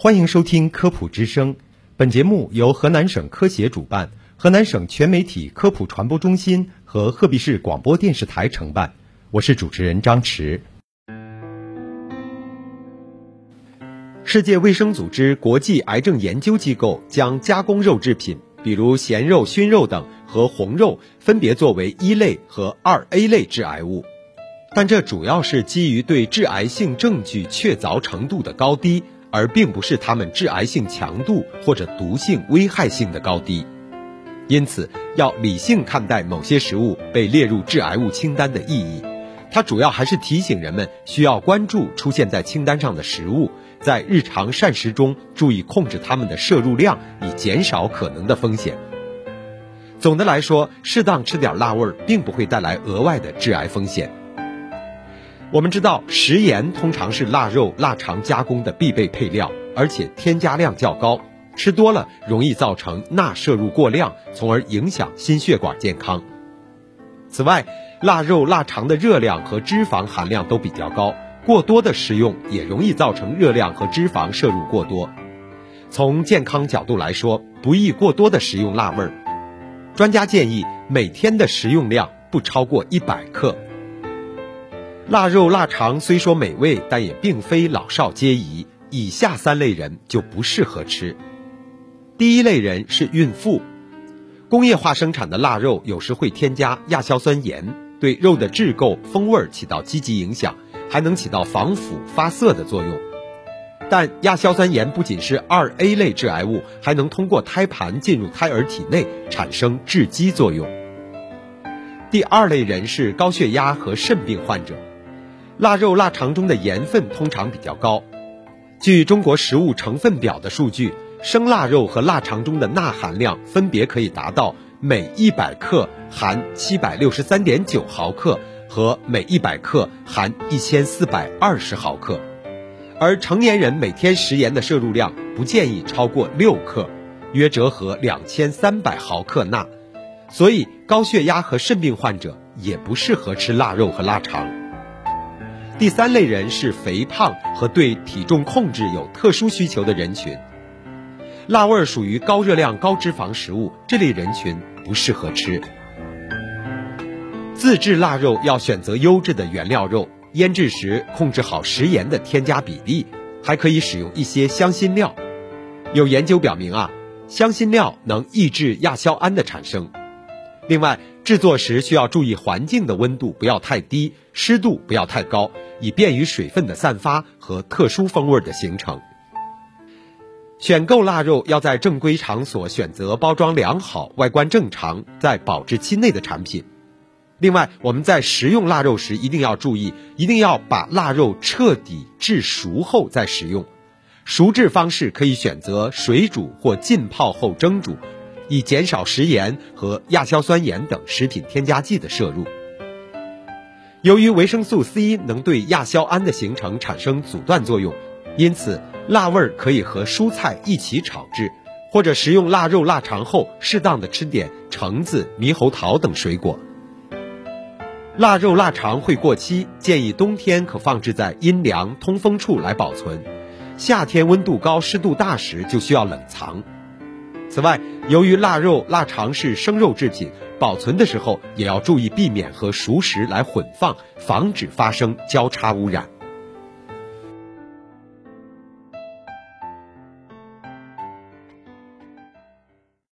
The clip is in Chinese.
欢迎收听科普之声，本节目由河南省科协主办，河南省全媒体科普传播中心和鹤壁市广播电视台承办。我是主持人张驰。世界卫生组织国际癌症研究机构将加工肉制品，比如咸肉、熏肉等和红肉，分别作为一类和二 A 类致癌物，但这主要是基于对致癌性证据确凿程度的高低。而并不是它们致癌性强度或者毒性危害性的高低，因此要理性看待某些食物被列入致癌物清单的意义。它主要还是提醒人们需要关注出现在清单上的食物，在日常膳食中注意控制它们的摄入量，以减少可能的风险。总的来说，适当吃点辣味儿，并不会带来额外的致癌风险。我们知道，食盐通常是腊肉、腊肠加工的必备配料，而且添加量较高，吃多了容易造成钠摄入过量，从而影响心血管健康。此外，腊肉、腊肠的热量和脂肪含量都比较高，过多的食用也容易造成热量和脂肪摄入过多。从健康角度来说，不宜过多的食用辣味儿。专家建议每天的食用量不超过一百克。腊肉、腊肠虽说美味，但也并非老少皆宜。以下三类人就不适合吃。第一类人是孕妇。工业化生产的腊肉有时会添加亚硝酸盐，对肉的质构、风味起到积极影响，还能起到防腐、发涩的作用。但亚硝酸盐不仅是二 A 类致癌物，还能通过胎盘进入胎儿体内，产生致畸作用。第二类人是高血压和肾病患者。腊肉、腊肠中的盐分通常比较高。据中国食物成分表的数据，生腊肉和腊肠中的钠含量分别可以达到每一百克含七百六十三点九毫克和每一百克含一千四百二十毫克，而成年人每天食盐的摄入量不建议超过六克，约折合两千三百毫克钠。所以，高血压和肾病患者也不适合吃腊肉和腊肠。第三类人是肥胖和对体重控制有特殊需求的人群。辣味儿属于高热量、高脂肪食物，这类人群不适合吃。自制腊肉要选择优质的原料肉，腌制时控制好食盐的添加比例，还可以使用一些香辛料。有研究表明啊，香辛料能抑制亚硝胺的产生。另外，制作时需要注意环境的温度不要太低，湿度不要太高。以便于水分的散发和特殊风味的形成。选购腊肉要在正规场所选择包装良好、外观正常、在保质期内的产品。另外，我们在食用腊肉时一定要注意，一定要把腊肉彻底制熟后再食用。熟制方式可以选择水煮或浸泡后蒸煮，以减少食盐和亚硝酸盐等食品添加剂的摄入。由于维生素 C 能对亚硝胺的形成产生阻断作用，因此辣味儿可以和蔬菜一起炒制，或者食用腊肉、腊肠后，适当的吃点橙子、猕猴桃等水果。腊肉、腊肠会过期，建议冬天可放置在阴凉通风处来保存，夏天温度高、湿度大时就需要冷藏。此外，由于腊肉、腊肠是生肉制品。保存的时候也要注意避免和熟食来混放，防止发生交叉污染。